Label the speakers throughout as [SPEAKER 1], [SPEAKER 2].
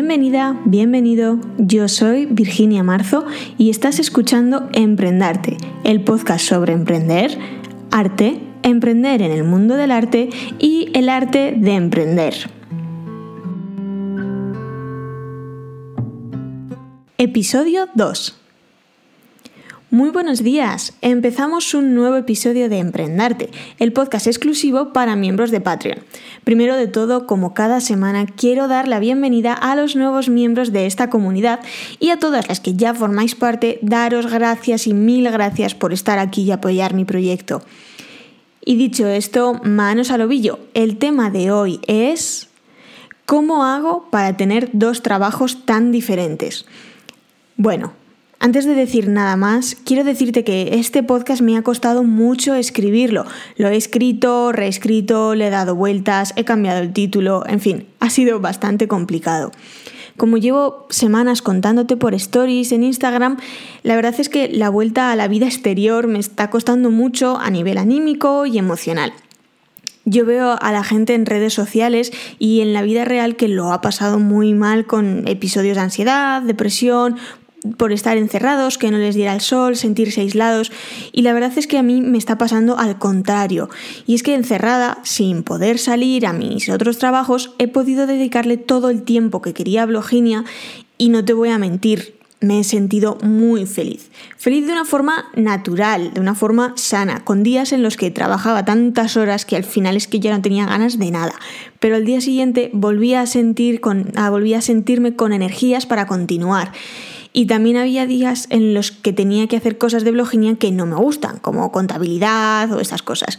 [SPEAKER 1] Bienvenida, bienvenido. Yo soy Virginia Marzo y estás escuchando Emprendarte, el podcast sobre emprender, arte, emprender en el mundo del arte y el arte de emprender. Episodio 2. Muy buenos días. Empezamos un nuevo episodio de Emprendarte, el podcast exclusivo para miembros de Patreon. Primero de todo, como cada semana, quiero dar la bienvenida a los nuevos miembros de esta comunidad y a todas las que ya formáis parte, daros gracias y mil gracias por estar aquí y apoyar mi proyecto. Y dicho esto, manos al ovillo. El tema de hoy es ¿cómo hago para tener dos trabajos tan diferentes? Bueno, antes de decir nada más, quiero decirte que este podcast me ha costado mucho escribirlo. Lo he escrito, reescrito, le he dado vueltas, he cambiado el título, en fin, ha sido bastante complicado. Como llevo semanas contándote por stories en Instagram, la verdad es que la vuelta a la vida exterior me está costando mucho a nivel anímico y emocional. Yo veo a la gente en redes sociales y en la vida real que lo ha pasado muy mal con episodios de ansiedad, depresión, por estar encerrados, que no les diera el sol, sentirse aislados. Y la verdad es que a mí me está pasando al contrario. Y es que encerrada, sin poder salir a mis otros trabajos, he podido dedicarle todo el tiempo que quería a Bloginia y no te voy a mentir, me he sentido muy feliz. Feliz de una forma natural, de una forma sana, con días en los que trabajaba tantas horas que al final es que ya no tenía ganas de nada. Pero al día siguiente volví a, sentir con, volví a sentirme con energías para continuar. Y también había días en los que tenía que hacer cosas de bloginia que no me gustan, como contabilidad o esas cosas.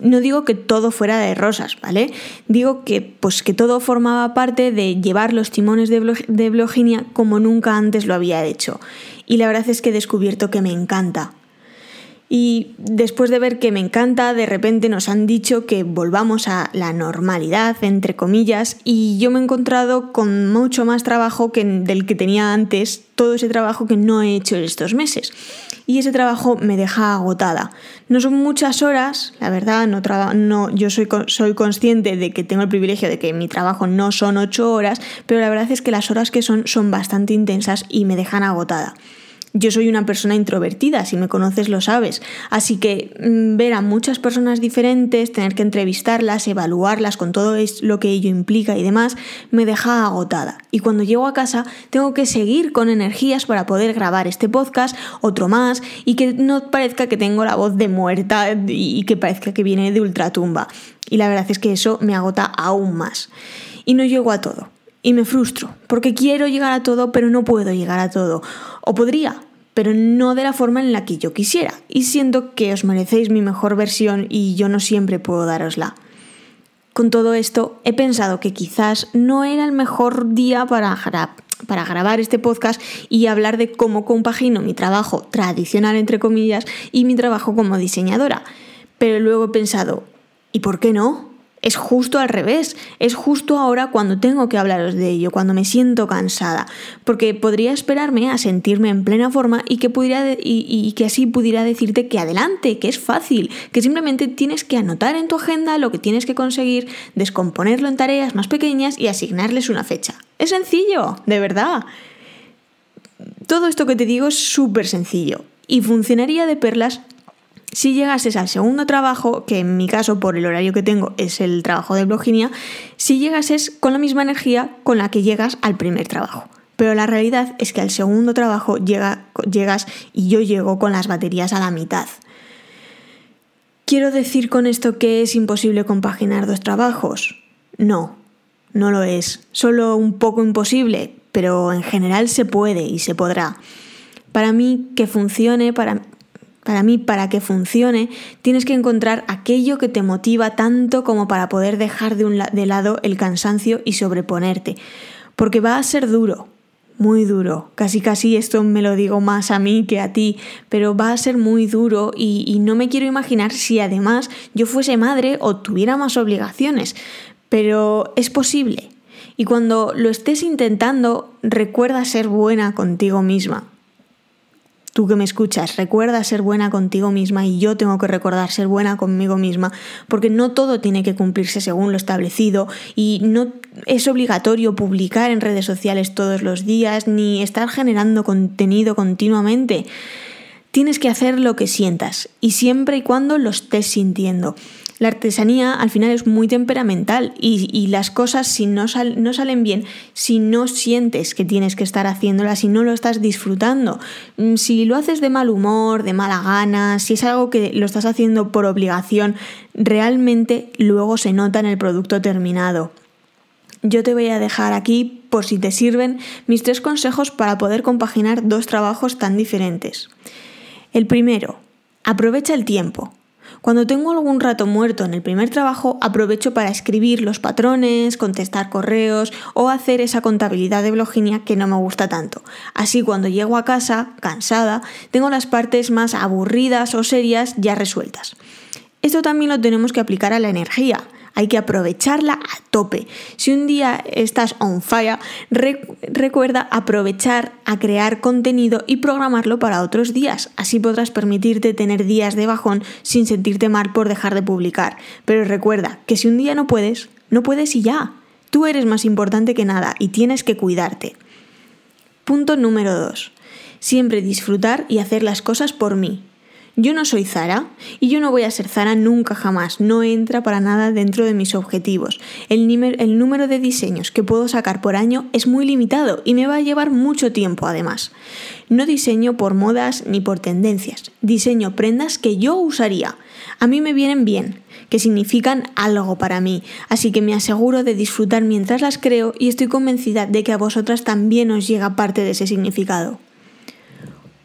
[SPEAKER 1] No digo que todo fuera de rosas, ¿vale? Digo que, pues, que todo formaba parte de llevar los timones de, de bloginia como nunca antes lo había hecho. Y la verdad es que he descubierto que me encanta. Y después de ver que me encanta, de repente nos han dicho que volvamos a la normalidad, entre comillas, y yo me he encontrado con mucho más trabajo que del que tenía antes, todo ese trabajo que no he hecho estos meses. Y ese trabajo me deja agotada. No son muchas horas, la verdad, no, no yo soy, soy consciente de que tengo el privilegio de que mi trabajo no son ocho horas, pero la verdad es que las horas que son son bastante intensas y me dejan agotada. Yo soy una persona introvertida, si me conoces lo sabes, así que mm, ver a muchas personas diferentes, tener que entrevistarlas, evaluarlas con todo lo que ello implica y demás, me deja agotada. Y cuando llego a casa tengo que seguir con energías para poder grabar este podcast, otro más, y que no parezca que tengo la voz de muerta y que parezca que viene de ultratumba. Y la verdad es que eso me agota aún más. Y no llego a todo y me frustro, porque quiero llegar a todo, pero no puedo llegar a todo. O podría, pero no de la forma en la que yo quisiera. Y siento que os merecéis mi mejor versión y yo no siempre puedo darosla. Con todo esto, he pensado que quizás no era el mejor día para, para grabar este podcast y hablar de cómo compagino mi trabajo tradicional, entre comillas, y mi trabajo como diseñadora. Pero luego he pensado, ¿y por qué no? Es justo al revés, es justo ahora cuando tengo que hablaros de ello, cuando me siento cansada, porque podría esperarme a sentirme en plena forma y que, así pudiera decirte que adelante, que es fácil, que simplemente tienes que anotar en tu agenda lo que tienes que conseguir, descomponerlo en tareas más pequeñas y asignarles una fecha. Es sencillo, de verdad. Todo esto que te digo es súper sencillo y funcionaría de perlas si llegases al segundo trabajo, que en mi caso por el horario que tengo es el trabajo de bloginia, si llegases con la misma energía con la que llegas al primer trabajo. Pero la realidad es que al segundo trabajo llegas y yo llego con las baterías a la mitad. ¿Quiero decir con esto que es imposible compaginar dos trabajos? No, no lo es. Solo un poco imposible, pero en general se puede y se podrá. Para mí, que funcione, para, para mí, para que funcione, tienes que encontrar aquello que te motiva tanto como para poder dejar de, un de lado el cansancio y sobreponerte. Porque va a ser duro, muy duro. Casi casi esto me lo digo más a mí que a ti, pero va a ser muy duro y, y, no me quiero imaginar si además yo fuese madre o tuviera más obligaciones. Pero es posible. Y cuando lo estés intentando, recuerda ser buena contigo misma. Tú que me escuchas, recuerda ser buena contigo misma y yo tengo que recordar ser buena conmigo misma, porque no todo tiene que cumplirse según lo establecido y no es obligatorio publicar en redes sociales todos los días ni estar generando contenido continuamente. Tienes que hacer lo que sientas y siempre y cuando lo estés sintiendo. La artesanía al final es muy temperamental y, las cosas si no, salen bien, si no sientes que tienes que estar haciéndolas, si no lo estás disfrutando, mm, si lo haces de mal humor, de mala gana, si es algo que lo estás haciendo por obligación, realmente luego se nota en el producto terminado. Yo te voy a dejar aquí, por si te sirven, mis tres consejos para poder compaginar dos trabajos tan diferentes. El primero, aprovecha el tiempo. Cuando tengo algún rato muerto en el primer trabajo, aprovecho para escribir los patrones, contestar correos o hacer esa contabilidad de bloginia que no me gusta tanto. Así cuando llego a casa, cansada, tengo las partes más aburridas o serias ya resueltas. Esto también lo tenemos que aplicar a la energía hay que aprovecharla a tope. Si un día estás on fire, recuerda aprovechar a crear contenido y programarlo para otros días. Así podrás permitirte tener días de bajón sin sentirte mal por dejar de publicar. Pero recuerda que si un día no puedes, no puedes y ya. Tú eres más importante que nada y tienes que cuidarte. Punto número 2. Siempre disfrutar y hacer las cosas por mí. Yo no soy Zara y yo no voy a ser Zara nunca jamás, no entra para nada dentro de mis objetivos. El, número de diseños que puedo sacar por año es muy limitado y me va a llevar mucho tiempo además. No diseño por modas ni por tendencias, diseño prendas que yo usaría. A mí me vienen bien, que significan algo para mí, así que me aseguro de disfrutar mientras las creo y estoy convencida de que a vosotras también os llega parte de ese significado.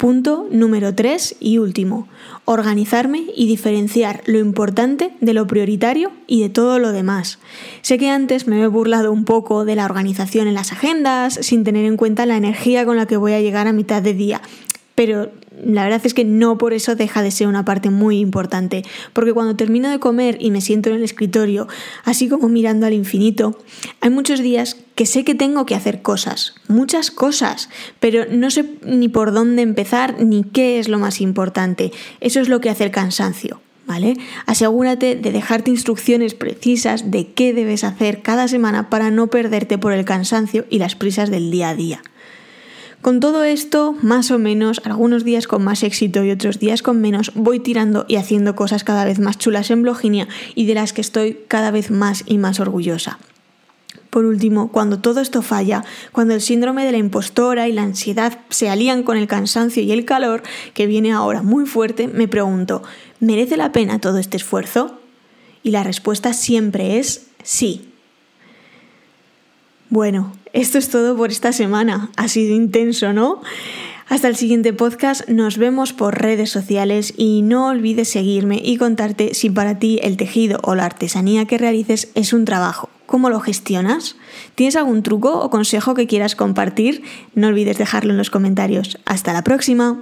[SPEAKER 1] Punto número 3 y último, organizarme y diferenciar lo importante de lo prioritario y de todo lo demás. Sé que antes me he burlado un poco de la organización en las agendas sin tener en cuenta la energía con la que voy a llegar a mitad de día, pero la verdad es que no por eso deja de ser una parte muy importante, porque cuando termino de comer y me siento en el escritorio, así como mirando al infinito, hay muchos días que sé que tengo que hacer cosas, muchas cosas, pero no sé ni por dónde empezar ni qué es lo más importante. Eso es lo que hace el cansancio. ¿Vale? Asegúrate de dejarte instrucciones precisas de qué debes hacer cada semana para no perderte por el cansancio y las prisas del día a día. Con todo esto, más o menos, algunos días con más éxito y otros días con menos, voy tirando y haciendo cosas cada vez más chulas en Bloginia y de las que estoy cada vez más y más orgullosa. Por último, cuando todo esto falla, cuando el síndrome de la impostora y la ansiedad se alían con el cansancio y el calor, que viene ahora muy fuerte, me pregunto, ¿merece la pena todo este esfuerzo? Y la respuesta siempre es sí. Bueno, esto es todo por esta semana. Ha sido intenso, ¿no? Hasta el siguiente podcast, nos vemos por redes sociales y no olvides seguirme y contarte si para ti el tejido o la artesanía que realices es un trabajo. ¿Cómo lo gestionas? ¿Tienes algún truco o consejo que quieras compartir? No olvides dejarlo en los comentarios. Hasta la próxima.